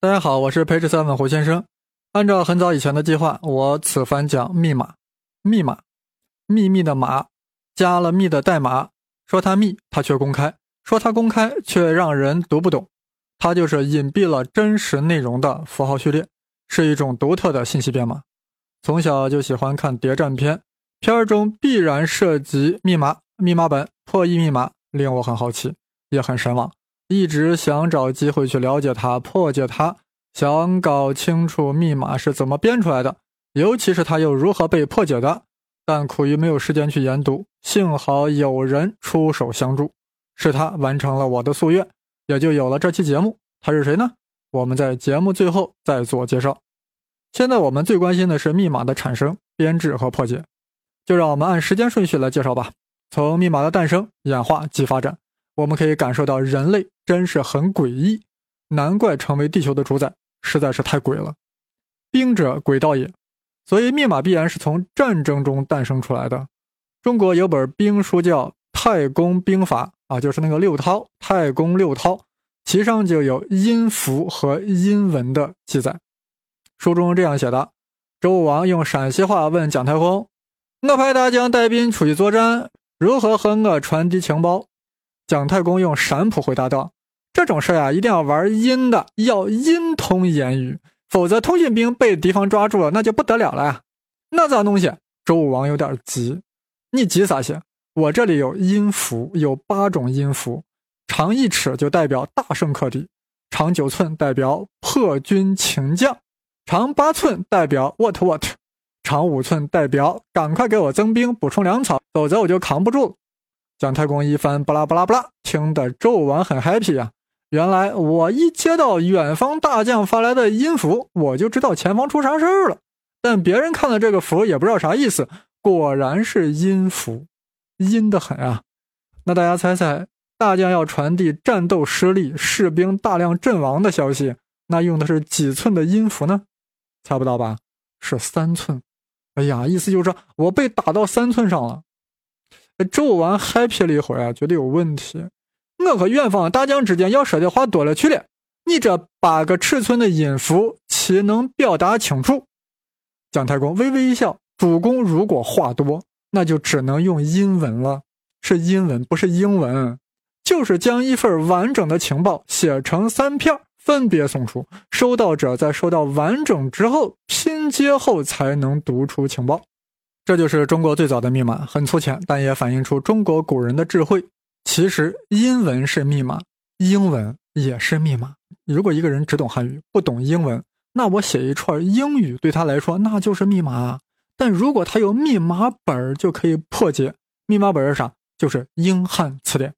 大家好，我是 Page Seven 胡先生。按照很早以前的计划，我此番讲密码。密码，秘密的码，加了密的代码。说它密，它却公开；说它公开，却让人读不懂。它就是隐蔽了真实内容的符号序列，是一种独特的信息编码。从小就喜欢看谍战片，片儿中必然涉及密码、密码本、破译密码，令我很好奇，也很神往。一直想找机会去了解它、破解它，想搞清楚密码是怎么编出来的，尤其是它又如何被破解的。但苦于没有时间去研读，幸好有人出手相助，是他完成了我的夙愿，也就有了这期节目。他是谁呢？我们在节目最后再做介绍。现在我们最关心的是密码的产生、编制和破解，就让我们按时间顺序来介绍吧。从密码的诞生、演化及发展。我们可以感受到人类真是很诡异，难怪成为地球的主宰，实在是太诡了。兵者，诡道也。所以密码必然是从战争中诞生出来的。中国有本兵书叫《太公兵法》啊，就是那个六韬，太公六韬，其上就有音符和音文的记载。书中这样写的：周武王用陕西话问蒋太公：“我派大将带兵出去作战，如何和我传递情报？”蒋太公用陕普回答道：“这种事呀，一定要玩阴的，要阴通言语，否则通讯兵被敌方抓住了，那就不得了了呀。那咋弄些？”周武王有点急：“你急啥些？我这里有音符，有八种音符，长一尺就代表大胜克敌，长九寸代表破军擒将，长八寸代表 what what，长五寸代表赶快给我增兵补充粮草，否则我就扛不住姜。”太公一番巴拉巴拉巴拉，听得纣王很 happy 呀。原来我一接到远方大将发来的音符，我就知道前方出啥事儿了。但别人看了这个符也不知道啥意思，果然是阴符，阴得很啊。那大家猜猜，大将要传递战斗失利、士兵大量阵亡的消息，那用的是几寸的音符呢？猜不到吧？是三寸。哎呀，意思就是说我被打到三寸上了。纣王 happy 了一会儿啊，觉得有问题。我和远方大将之间要说的话多了去了，你这八个尺寸的音符岂能表达清楚？姜太公微微一笑：“主公如果话多，那就只能用英文了，是英文，不是英文。就是将一份完整的情报写成三片，分别送出，收到者在收到完整之后拼接后才能读出情报。”这就是中国最早的密码，很粗浅，但也反映出中国古人的智慧。其实，英文是密码，英文也是密码。如果一个人只懂汉语，不懂英文，那我写一串英语对他来说那就是密码。但如果他有密码本就可以破解。密码本是啥？就是英汉词典。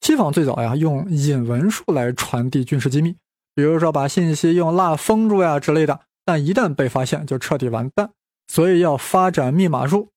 西方最早呀，用引文术来传递军事机密，比如说把信息用蜡封住呀之类的。但一旦被发现，就彻底完蛋。所以要发展密码术，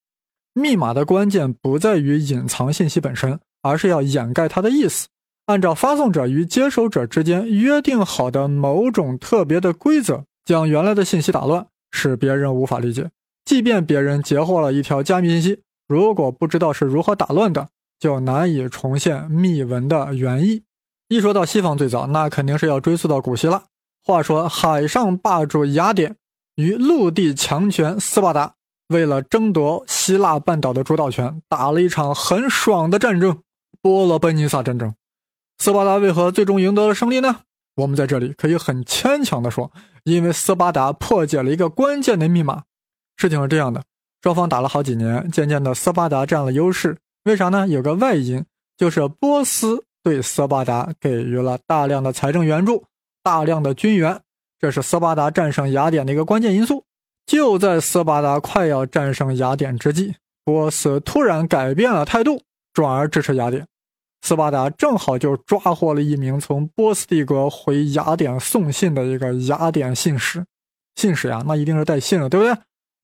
密码的关键不在于隐藏信息本身，而是要掩盖它的意思。按照发送者与接收者之间约定好的某种特别的规则，将原来的信息打乱，使别人无法理解。即便别人截获了一条加密信息，如果不知道是如何打乱的，就难以重现密文的原意。一说到西方最早，那肯定是要追溯到古希腊。话说海上霸主雅典。与陆地强权斯巴达为了争夺希腊半岛的主导权，打了一场很爽的战争——波罗奔尼撒战争。斯巴达为何最终赢得了胜利呢？我们在这里可以很牵强地说，因为斯巴达破解了一个关键的密码。事情是这样的：双方打了好几年，渐渐的斯巴达占了优势。为啥呢？有个外因，就是波斯对斯巴达给予了大量的财政援助，大量的军援。这是斯巴达战胜雅典的一个关键因素。就在斯巴达快要战胜雅典之际，波斯突然改变了态度，转而支持雅典。斯巴达正好就抓获了一名从波斯帝国回雅典送信的一个雅典信使。信使呀，那一定是带信的，对不对？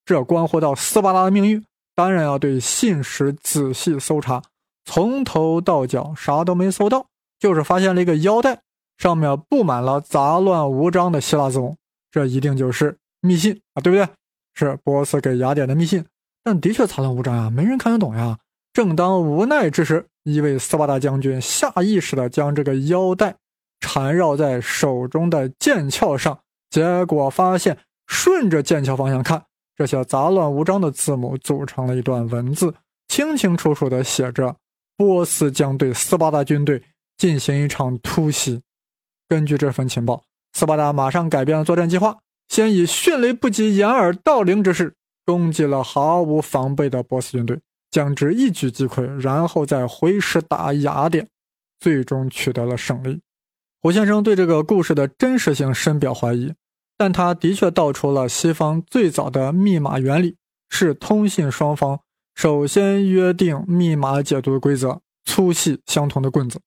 这关乎到斯巴达的命运，当然要对信使仔细搜查。从头到脚啥都没搜到，就是发现了一个腰带。上面布满了杂乱无章的希腊字母，这一定就是密信啊，对不对？是波斯给雅典的密信，但的确杂乱无章啊，没人看得懂呀。正当无奈之时，一位斯巴达将军下意识地将这个腰带缠绕在手中的剑鞘上，结果发现顺着剑鞘方向看，这些杂乱无章的字母组成了一段文字，清清楚楚地写着：“波斯将对斯巴达军队进行一场突袭。”根据这份情报，斯巴达马上改变了作战计划，先以迅雷不及掩耳盗铃之势攻击了毫无防备的波斯军队，将之一举击溃，然后再回师打雅典，最终取得了胜利。胡先生对这个故事的真实性深表怀疑，但他的确道出了西方最早的密码原理：是通信双方首先约定密码解读的规则，粗细相同的棍子。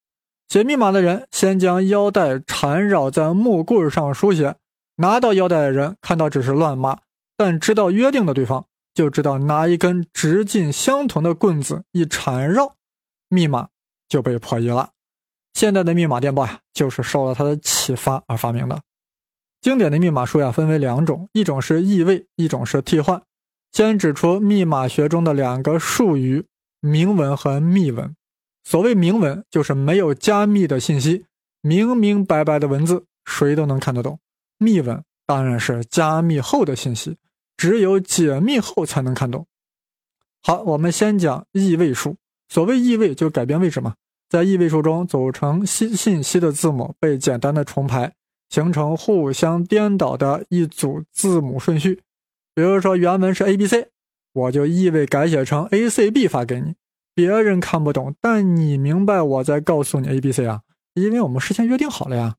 解密码的人先将腰带缠绕在木棍上书写，拿到腰带的人看到只是乱码，但知道约定的对方就知道拿一根直径相同的棍子一缠绕，密码就被破译了。现代的密码电报呀，就是受了他的启发而发明的。经典的密码书呀，分为两种，一种是异位，一种是替换。先指出密码学中的两个术语：明文和密文。所谓明文，就是没有加密的信息，明明白白的文字，谁都能看得懂。密文当然是加密后的信息，只有解密后才能看懂。好，我们先讲异位数。所谓异位，就改变位置嘛。在异位数中，组成信信息的字母被简单的重排，形成互相颠倒的一组字母顺序。比如说，原文是 A B C，我就异位改写成 A C B 发给你。别人看不懂，但你明白我在告诉你 A B C 啊，因为我们事先约定好了呀。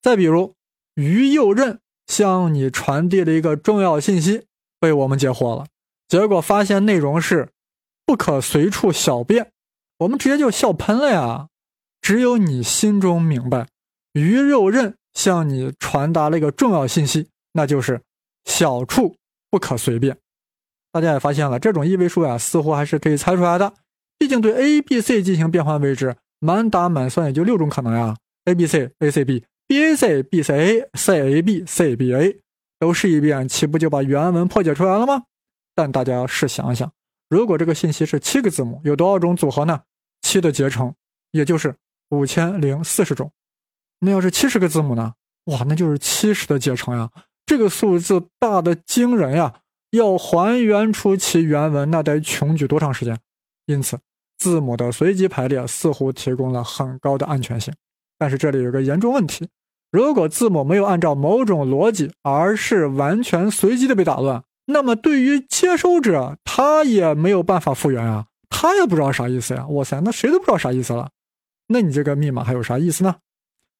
再比如，于右任向你传递了一个重要信息，被我们截获了，结果发现内容是不可随处小便。我们直接就笑喷了呀！只有你心中明白，鱼肉刃向你传达了一个重要信息，那就是小处不可随便。大家也发现了，这种异位数呀，似乎还是可以猜出来的。毕竟对 A、B、C 进行变换位置，满打满算也就六种可能呀：A、B、C、A、C、B、B、A、C、B、C、A、C、A、B、C、B、A，都试一遍，岂不就把原文破解出来了吗？但大家试想一想，如果这个信息是七个字母，有多少种组合呢？七的结成，也就是五千零四十种。那要是七十个字母呢？哇，那就是七十的结成呀！这个数字大的惊人呀！要还原出其原文，那得穷举多长时间？因此，字母的随机排列似乎提供了很高的安全性。但是这里有个严重问题：如果字母没有按照某种逻辑，而是完全随机的被打乱，那么对于接收者，他也没有办法复原啊。他也不知道啥意思呀！哇塞，那谁都不知道啥意思了。那你这个密码还有啥意思呢？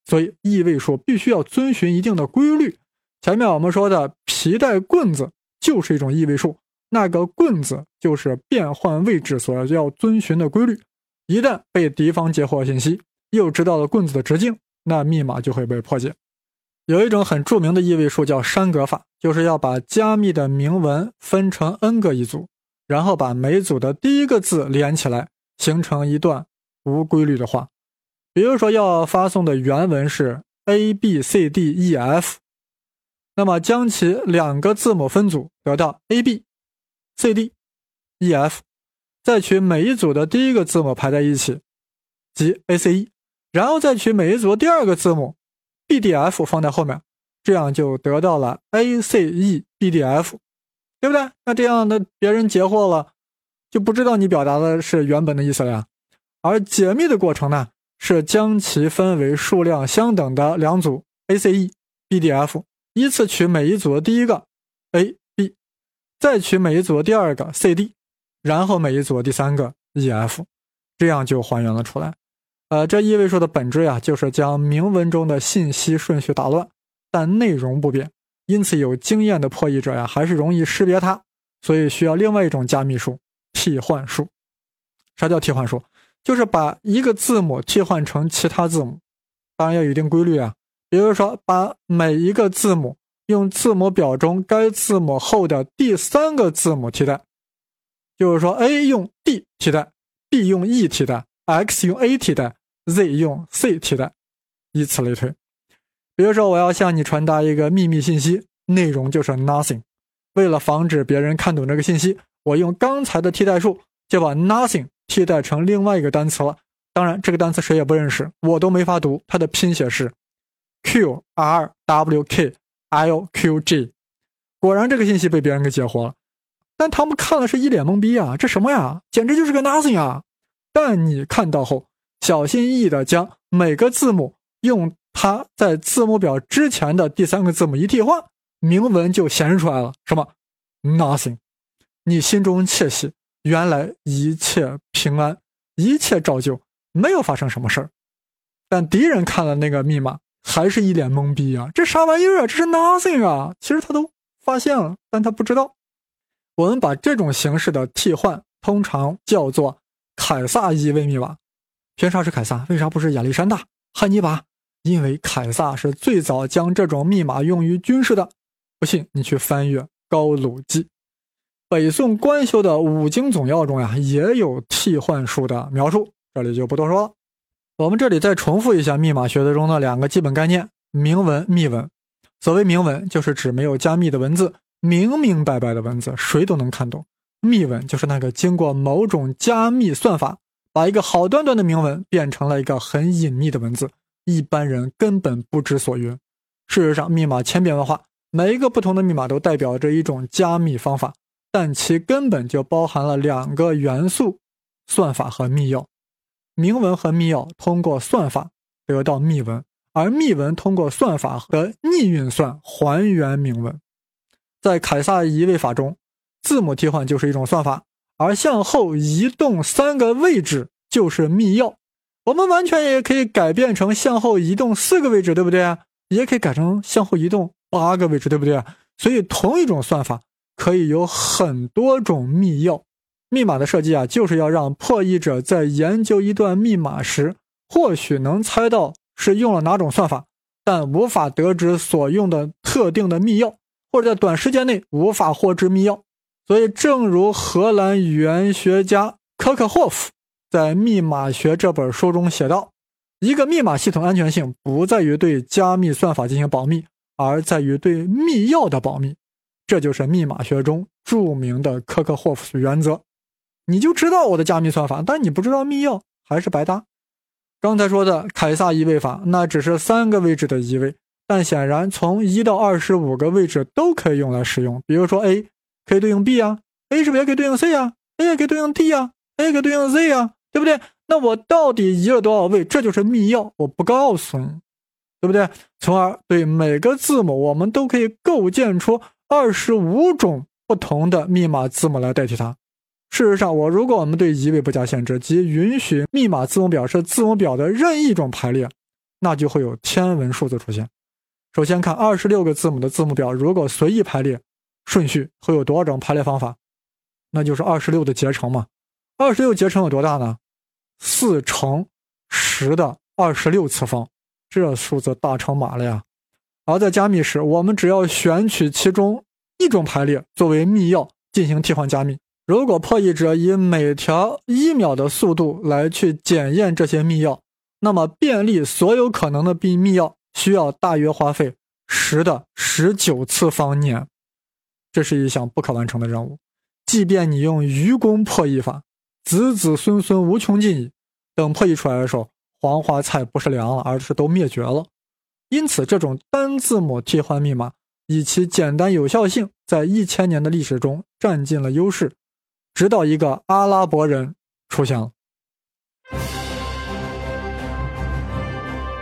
所以异位数必须要遵循一定的规律。前面我们说的皮带棍子就是一种异位数，那个棍子就是变换位置所要遵循的规律。一旦被敌方截获信息，又知道了棍子的直径，那密码就会被破解。有一种很著名的异位数叫山格法，就是要把加密的明文分成 n 个一组。然后把每组的第一个字连起来，形成一段无规律的话。比如说，要发送的原文是 a b c d e f，那么将其两个字母分组，得到 a b c d e f，再取每一组的第一个字母排在一起，即 a c e，然后再取每一组第二个字母 b d f 放在后面，这样就得到了 a c e b d f。对不对？那这样的别人截获了，就不知道你表达的是原本的意思了呀。而解密的过程呢，是将其分为数量相等的两组 ACE、BDF，依次取每一组的第一个 A、再取每一组的第二个 C、D，然后每一组的第三个 E、F，这样就还原了出来。呃，这一位数的本质呀，就是将明文中的信息顺序打乱，但内容不变。因此，有经验的破译者呀，还是容易识别它，所以需要另外一种加密术——替换术。啥叫替换术？就是把一个字母替换成其他字母，当然要有一定规律啊。比如说，把每一个字母用字母表中该字母后的第三个字母替代，就是说，A 用 D 替代，B 用 E 替代，X 用 A 替代，Z 用 C 替代，以此类推。比如说，我要向你传达一个秘密信息，内容就是 nothing。为了防止别人看懂这个信息，我用刚才的替代数，就把 nothing 替代成另外一个单词了。当然，这个单词谁也不认识，我都没法读。它的拼写是 q r w k LQG。果然，这个信息被别人给解惑了，但他们看了是一脸懵逼啊！这什么呀？简直就是个 nothing 啊！但你看到后，小心翼翼地将每个字母用它在字母表之前的第三个字母一替换，铭文就显示出来了。什么？nothing。你心中窃喜，原来一切平安，一切照旧，没有发生什么事儿。但敌人看了那个密码，还是一脸懵逼啊！这啥玩意儿啊？这是 nothing 啊！其实他都发现了，但他不知道。我们把这种形式的替换通常叫做凯撒一位密码。凭啥是凯撒？为啥不是亚历山大、汉尼拔？因为凯撒是最早将这种密码用于军事的。不信你去翻阅《高鲁记》。北宋官修的《五经总要》中呀，也有替换术的描述，这里就不多说了。我们这里再重复一下密码学的中的两个基本概念：明文、密文。所谓明文，就是指没有加密的文字，明明白白的文字，谁都能看懂；密文就是那个经过某种加密算法，把一个好端端的明文变成了一个很隐秘的文字，一般人根本不知所云。事实上，密码千变万化，每一个不同的密码都代表着一种加密方法。但其根本就包含了两个元素：算法和密钥。明文和密钥通过算法得到密文，而密文通过算法和逆运算还原明文。在凯撒移位法中，字母替换就是一种算法，而向后移动三个位置就是密钥。我们完全也可以改变成向后移动四个位置，对不对？也可以改成向后移动八个位置，对不对？所以同一种算法。可以有很多种密钥，密码的设计啊，就是要让破译者在研究一段密码时，或许能猜到是用了哪种算法，但无法得知所用的特定的密钥，或者在短时间内无法获知密钥。所以，正如荷兰语言学家科克霍夫在《密码学》这本书中写道：“一个密码系统安全性不在于对加密算法进行保密，而在于对密钥的保密。”这就是密码学中著名的科克霍夫原则。你就知道我的加密算法，但你不知道密钥，还是白搭。刚才说的凯撒移位法，那只是三个位置的移位，但显然从一到二十五个位置都可以用来使用。比如说 A 可以对应 B 啊，A 是不是也可以对应 C 啊？A 也可以对应 D 啊，A 可以对应 Z 啊，对不对？那我到底移了多少位？这就是密钥，我不告诉你，对不对？从而对每个字母，我们都可以构建出。二十五种不同的密码字母来代替它。事实上，我如果我们对一位不加限制，即允许密码字母表是字母表的任意一种排列，那就会有天文数字出现。首先看二十六个字母的字母表，如果随意排列，顺序会有多少种排列方法？那就是二十六的结乘嘛。二十六结乘有多大呢？四乘十的二十六次方，这数字大成马了呀！而在加密时，我们只要选取其中一种排列作为密钥进行替换加密。如果破译者以每条一秒的速度来去检验这些密钥，那么便利所有可能的密密钥需要大约花费十的十九次方年。这是一项不可完成的任务。即便你用愚公破译法，子子孙孙无穷尽矣，等破译出来的时候，黄花菜不是凉了，而是都灭绝了。因此，这种单字母替换密码以其简单有效性，在一千年的历史中占尽了优势，直到一个阿拉伯人出现了。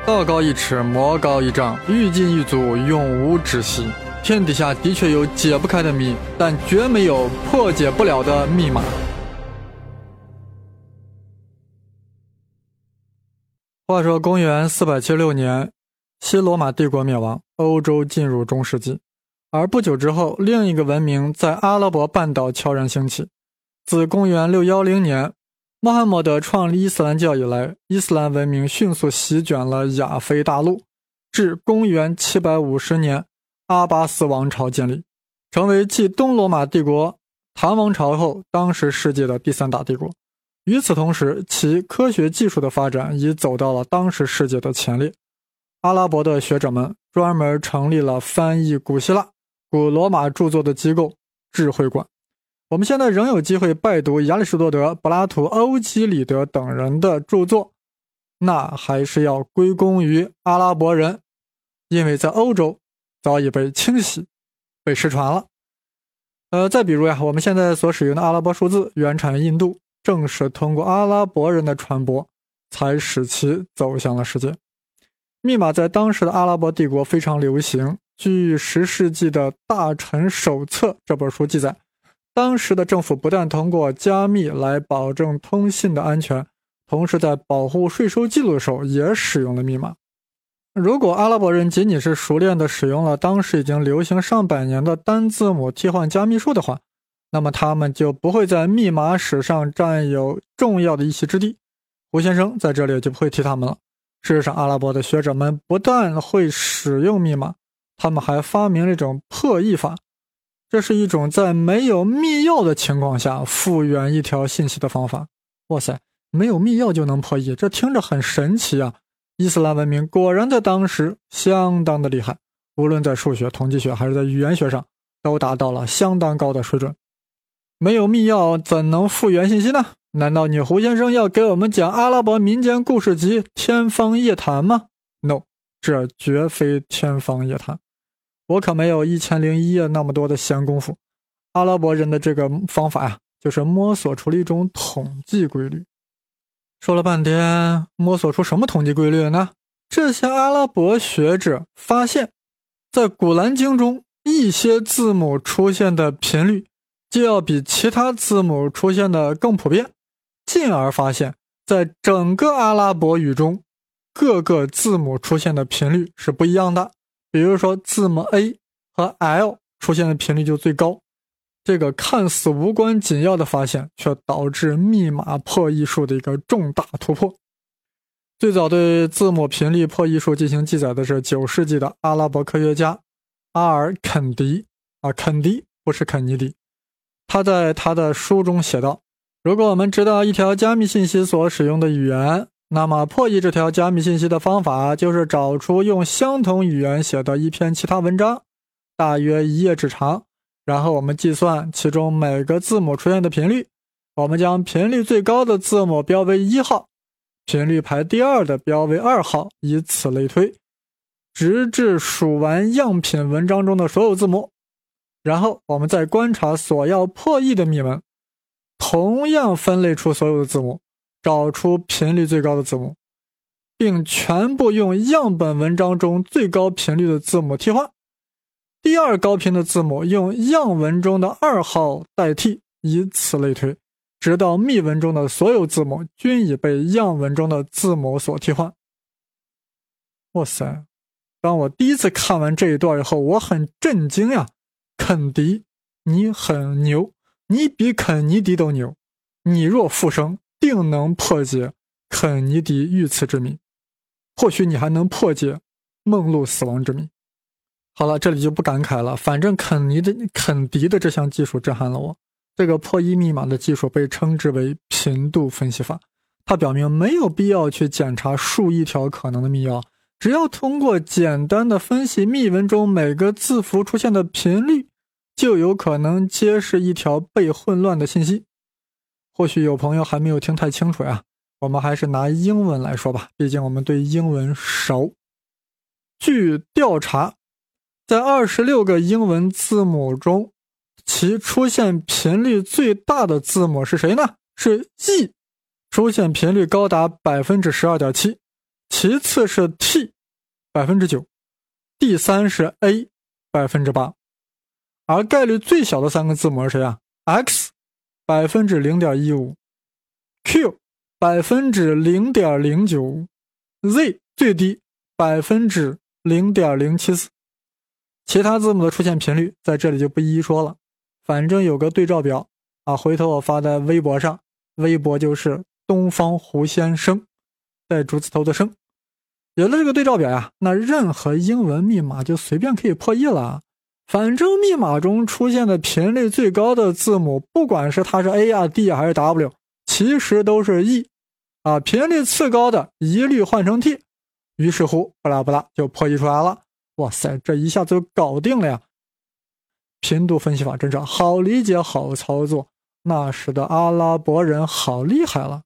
道高一尺，魔高一丈，欲进欲阻，永无止息。天底下的确有解不开的谜，但绝没有破解不了的密码。话说，公元四百七十六年。西罗马帝国灭亡，欧洲进入中世纪，而不久之后，另一个文明在阿拉伯半岛悄然兴起。自公元610年，穆罕默德创立伊斯兰教以来，伊斯兰文明迅速席卷了亚非大陆。至公元750年，阿巴斯王朝建立，成为继东罗马帝国、唐王朝后，当时世界的第三大帝国。与此同时，其科学技术的发展已走到了当时世界的前列。阿拉伯的学者们专门成立了翻译古希腊、古罗马著作的机构——智慧馆。我们现在仍有机会拜读亚里士多德、柏拉图、欧几里得等人的著作，那还是要归功于阿拉伯人，因为在欧洲，早已被清洗、被失传了。呃，再比如呀，我们现在所使用的阿拉伯数字原产于印度，正是通过阿拉伯人的传播，才使其走向了世界。密码在当时的阿拉伯帝国非常流行。据十世纪的《大臣手册》这本书记载，当时的政府不但通过加密来保证通信的安全，同时在保护税收记录的时候也使用了密码。如果阿拉伯人仅仅是熟练地使用了当时已经流行上百年的单字母替换加密术的话，那么他们就不会在密码史上占有重要的一席之地。胡先生在这里就不会提他们了。事实上，阿拉伯的学者们不但会使用密码，他们还发明了一种破译法，这是一种在没有密钥的情况下复原一条信息的方法。哇塞，没有密钥就能破译，这听着很神奇啊！伊斯兰文明果然在当时相当的厉害，无论在数学、统计学还是在语言学上，都达到了相当高的水准。没有密钥怎能复原信息呢？难道你胡先生要给我们讲阿拉伯民间故事集《天方夜谭》吗？No，这绝非天方夜谭。我可没有一千零一夜那么多的闲工夫。阿拉伯人的这个方法呀，就是摸索出了一种统计规律。说了半天，摸索出什么统计规律呢？这些阿拉伯学者发现，在《古兰经》中，一些字母出现的频率就要比其他字母出现的更普遍，进而发现，在整个阿拉伯语中，各个字母出现的频率是不一样的。比如说，字母 A 和 L 出现的频率就最高。这个看似无关紧要的发现，却导致密码破译术的一个重大突破。最早对字母频率破译术进行记载的是九世纪的阿拉伯科学家阿尔肯迪啊，肯迪不是肯尼迪。他在他的书中写道：“如果我们知道一条加密信息所使用的语言，那么破译这条加密信息的方法就是找出用相同语言写的一篇其他文章，大约一页纸长。”然后我们计算其中每个字母出现的频率，我们将频率最高的字母标为一号，频率排第二的标为二号，以此类推，直至数完样品文章中的所有字母。然后我们再观察所要破译的密文，同样分类出所有的字母，找出频率最高的字母，并全部用样本文章中最高频率的字母替换。第二高频的字母用样文中的二号代替，以此类推，直到密文中的所有字母均已被样文中的字母所替换。哇塞！当我第一次看完这一段以后，我很震惊呀！肯迪，你很牛，你比肯尼迪都牛。你若复生，定能破解肯尼迪遇刺之谜，或许你还能破解梦露死亡之谜。好了，这里就不感慨了。反正肯尼的肯迪的这项技术震撼了我。这个破译密码的技术被称之为频度分析法。它表明没有必要去检查数亿条可能的密钥，只要通过简单的分析密文中每个字符出现的频率，就有可能揭示一条被混乱的信息。或许有朋友还没有听太清楚呀，我们还是拿英文来说吧，毕竟我们对英文熟。据调查。在二十六个英文字母中，其出现频率最大的字母是谁呢？是 E，出现频率高达百分之十二点七。其次是 T，百分之九。第三是 A，百分之八。而概率最小的三个字母是谁啊？X，百分之零点一五；Q，百分之零点零九；Z 最低，百分之零点零七四。其他字母的出现频率在这里就不一一说了，反正有个对照表啊，回头我发在微博上，微博就是东方胡先生，带竹字头的生。有了这个对照表呀，那任何英文密码就随便可以破译了。反正密码中出现的频率最高的字母，不管是它是 A 啊、D 还是 W，其实都是 E，啊，频率次高的一律换成 T。于是乎，不拉不拉就破译出来了。哇塞，这一下子就搞定了呀！频度分析法真是好理解、好操作。那时的阿拉伯人好厉害了。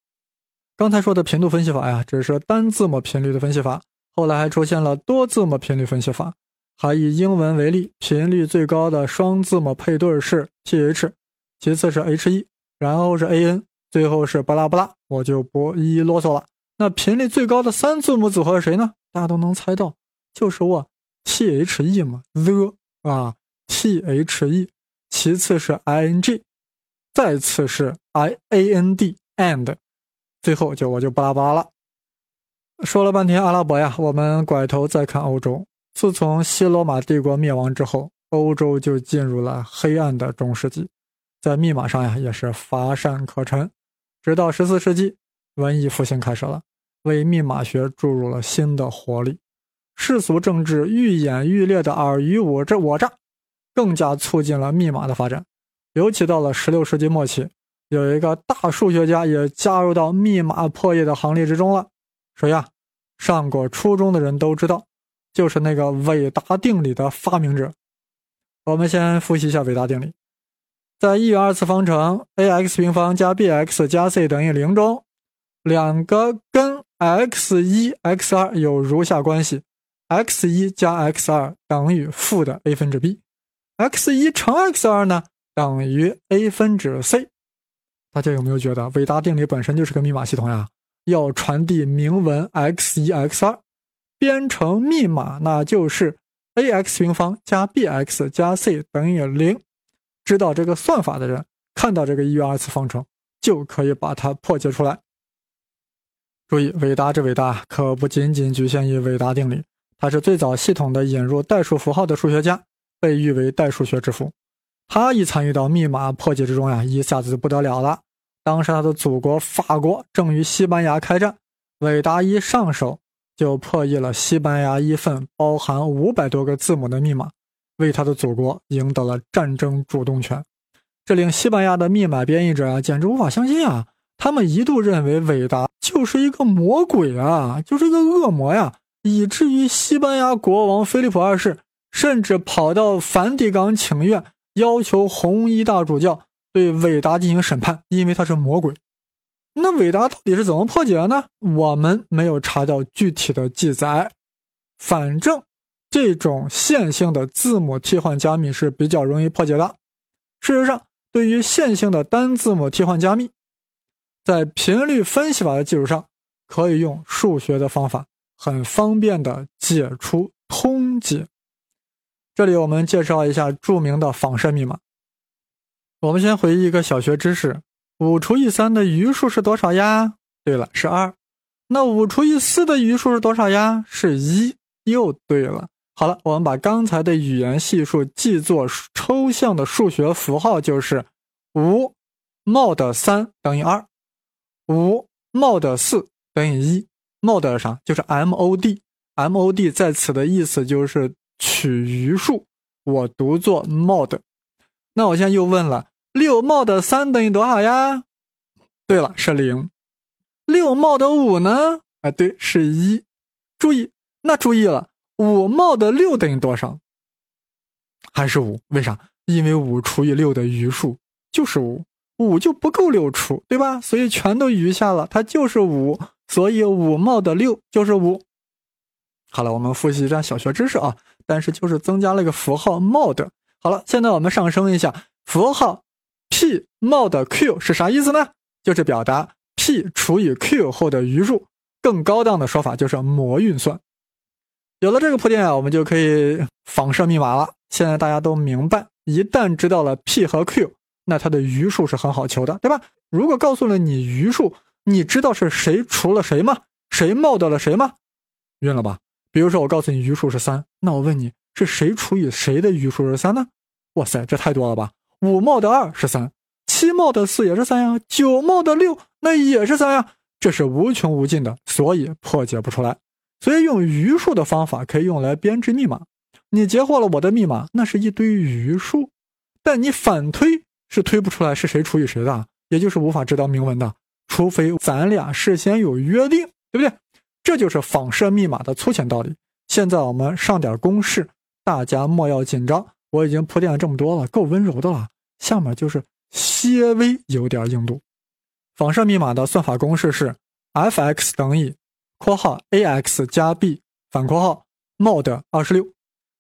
刚才说的频度分析法呀，只是单字母频率的分析法，后来还出现了多字母频率分析法，还以英文为例，频率最高的双字母配对是 th，其次是 he，然后是 an，最后是巴拉巴拉，我就不一一啰嗦了。那频率最高的三字母组合是谁呢？大家都能猜到，就是我 the 嘛，the 啊，the，其次是 ing，再次是 iand，and，最后就我就巴拉巴拉了。说了半天阿拉伯呀，我们拐头再看欧洲。自从西罗马帝国灭亡之后，欧洲就进入了黑暗的中世纪，在密码上呀也是乏善可陈。直到十四世纪，文艺复兴开始了，为密码学注入了新的活力。世俗政治愈演愈烈的尔虞我诈，我诈更加促进了密码的发展。尤其到了十六世纪末期，有一个大数学家也加入到密码破译的行列之中了。谁呀？上过初中的人都知道。就是那个韦达定理的发明者。我们先复习一下韦达定理。在一元二次方程 ax 平方加 bx 加 c 等于零中，两个根 x 一、x 二有如下关系：x 一加 x 二等于负的 a 分之 b，x 一乘 x 二呢等于 a 分之 c。大家有没有觉得韦达定理本身就是个密码系统呀？要传递明文 x 一、x 二。编程密码那就是 ax 平方加 bx 加 c 等于零。知道这个算法的人，看到这个一元二次方程就可以把它破解出来。注意，伟达之伟大可不仅仅局限于伟达定理，他是最早系统的引入代数符号的数学家，被誉为代数学之父。他一参与到密码破解之中呀，一下子就不得了了。当时他的祖国法国正与西班牙开战，伟达一上手。就破译了西班牙一份包含五百多个字母的密码，为他的祖国赢得了战争主动权。这令西班牙的密码编译者啊简直无法相信啊！他们一度认为韦达就是一个魔鬼啊，就是一个恶魔呀，以至于西班牙国王菲利普二世甚至跑到梵蒂冈请愿，要求红衣大主教对韦达进行审判，因为他是魔鬼。那伟达到底是怎么破解的呢？我们没有查到具体的记载。反正这种线性的字母替换加密是比较容易破解的。事实上，对于线性的单字母替换加密，在频率分析法的基础上，可以用数学的方法很方便的解出通解。这里我们介绍一下著名的仿射密码。我们先回忆一个小学知识。五除以三的余数是多少呀？对了，是二。那五除以四的余数是多少呀？是一。又对了。好了，我们把刚才的语言系数记作抽象的数学符号，就是五 mod 三等于二，五 mod 四等于一。mod 啥？就是 mod。mod 在此的意思就是取余数，我读作 mod。那我现在又问了。六 mod 三等于多少呀？对了，是零。六 mod 五呢？啊，对，是一。注意，那注意了，五 mod 六等于多少？还是五？为啥？因为五除以六的余数就是五，五就不够六除，对吧？所以全都余下了，它就是五。所以五 mod 六就是五。好了，我们复习一下小学知识啊，但是就是增加了一个符号 mod。好了，现在我们上升一下符号。P mod q 是啥意思呢？就是表达 p 除以 q 后的余数。更高档的说法就是模运算。有了这个铺垫啊，我们就可以仿射密码了。现在大家都明白，一旦知道了 p 和 q，那它的余数是很好求的，对吧？如果告诉了你余数，你知道是谁除了谁吗？谁 mod 了谁吗？晕了吧？比如说我告诉你余数是三，那我问你是谁除以谁的余数是三呢？哇塞，这太多了吧？五 mod 二是三，七 mod 四也是三呀，九 mod 六那也是三呀，这是无穷无尽的，所以破解不出来。所以用余数的方法可以用来编制密码。你截获了我的密码，那是一堆余数，但你反推是推不出来是谁除以谁的，也就是无法知道明文的，除非咱俩事先有约定，对不对？这就是仿射密码的粗浅道理。现在我们上点公式，大家莫要紧张。我已经铺垫了这么多了，够温柔的了。下面就是些微有点硬度。仿射密码的算法公式是：f(x) 等于（括号 a x 加 b 反括号 mod 二十六）。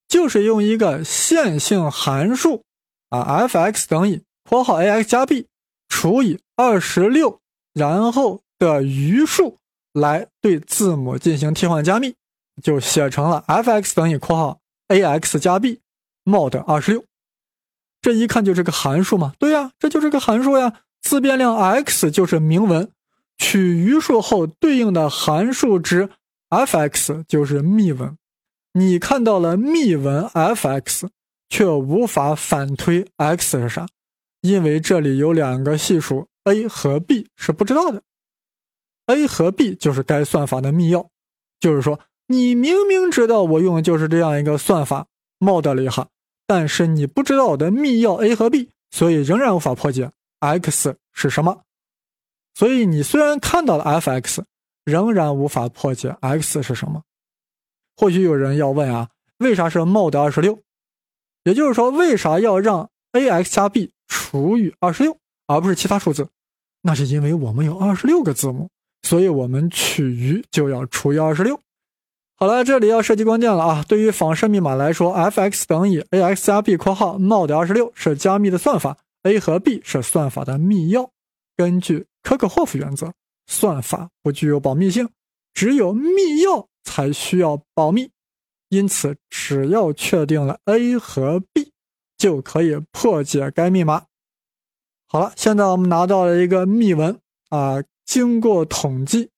就是用一个线性函数啊，f(x) 等于括号 a(x) 加 b 除以二十六，然后的余数来对字母进行替换加密，就写成了 f(x) 等于括号 a(x) 加 b mod 二十六。这一看就是个函数嘛？对呀，这就是个函数呀。自变量 x 就是明文，取余数后对应的函数值 f(x) 就是密文。你看到了密文 f(x)，却无法反推 x 是啥，因为这里有两个系数 a 和 b 是不知道的。a 和 b 就是该算法的密钥，就是说你明明知道我用的就是这样一个算法 mod 了一下，但是你不知道我的密钥 a 和 b，所以仍然无法破解 x 是什么。所以你虽然看到了 f(x)，仍然无法破解 x 是什么。或许有人要问啊，为啥是 mod 二十六？也就是说，为啥要让 a(x) 加 b 除以二十六，而不是其他数字？那是因为我们有二十六个字母，所以我们取余就要除以二十六。好了，这里要涉及关键了啊！对于仿射密码来说，f(x) 等于 a(x) 加 b（ 括号 mod 二十六）是加密的算法，a 和 b 是算法的密钥。根据科克霍夫原则，算法不具有保密性，只有密钥。才需要保密，因此只要确定了 A 和 B，就可以破解该密码。好了，现在我们拿到了一个密文啊，经过统计，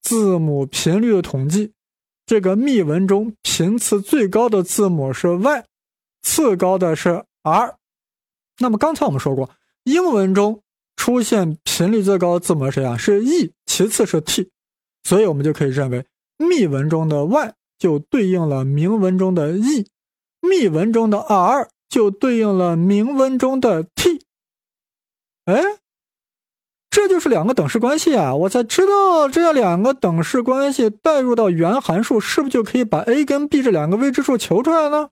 字母频率的统计，这个密文中频次最高的字母是 Y，次高的是 R。那么刚才我们说过，英文中出现频率最高的字母是谁啊？是 E，其次是 T，所以我们就可以认为。密文中的 y 就对应了明文中的 e，密文中的 r 就对应了明文中的 t。哎，这就是两个等式关系啊！我才知道这两个等式关系代入到原函数，是不是就可以把 a 跟 b 这两个未知数求出来呢？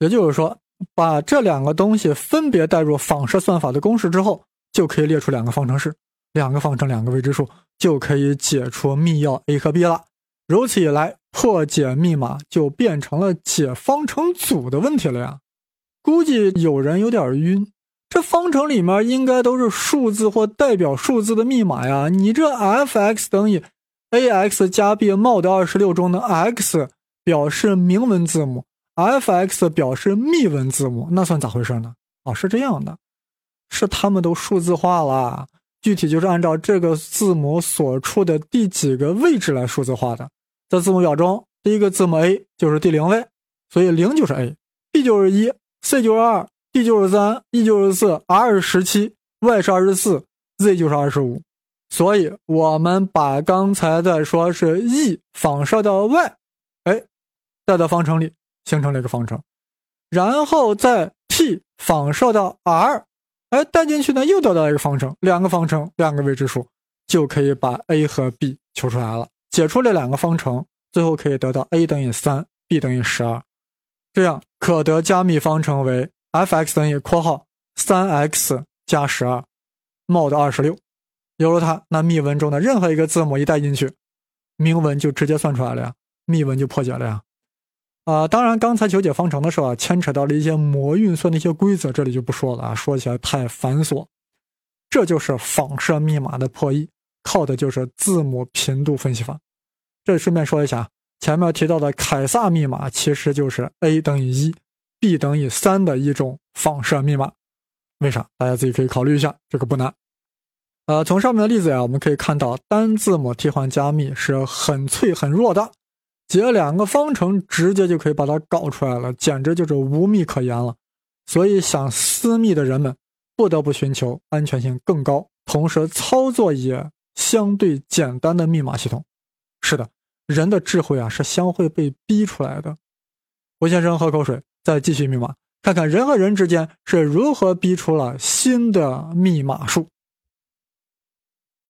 也就是说，把这两个东西分别代入仿射算法的公式之后，就可以列出两个方程式。两个方程，两个未知数，就可以解出密钥 a 和 b 了。如此一来，破解密码就变成了解方程组的问题了呀。估计有人有点晕，这方程里面应该都是数字或代表数字的密码呀。你这 f(x) 等于 a(x) 加 b mod 二十六中的 x 表示明文字母，f(x) 表示密文字母，那算咋回事呢？哦，是这样的，是他们都数字化了。具体就是按照这个字母所处的第几个位置来数字化的。在字母表中，第一个字母 A 就是第零位，所以零就是 A，B 就是一，C 就是二 e 就是三，E 就是四，R 是十七，Y 是二十四，Z 就是二十五。所以我们把刚才的说是 E 仿射到 Y，哎，带到方程里形成了一个方程，然后在 T 仿射到 R。哎，带进去呢，又得到一个方程，两个方程，两个未知数，就可以把 a 和 b 求出来了。解出这两个方程，最后可以得到 a 等于三，b 等于十二。这样可得加密方程为 f(x) 等于括号三 x 加十二，mod 二十六。有了它，那密文中的任何一个字母一带进去，明文就直接算出来了呀，密文就破解了呀。啊，当然，刚才求解方程的时候啊，牵扯到了一些模运算的一些规则，这里就不说了啊，说起来太繁琐。这就是仿射密码的破译，靠的就是字母频度分析法。这里顺便说一下，前面提到的凯撒密码其实就是 a 等于一，b 等于三的一种仿射密码。为啥？大家自己可以考虑一下，这个不难。呃，从上面的例子呀，我们可以看到单字母替换加密是很脆很弱的。解两个方程，直接就可以把它搞出来了，简直就是无密可言了。所以，想私密的人们不得不寻求安全性更高、同时操作也相对简单的密码系统。是的，人的智慧啊，是相会被逼出来的。吴先生喝口水，再继续密码，看看人和人之间是如何逼出了新的密码术。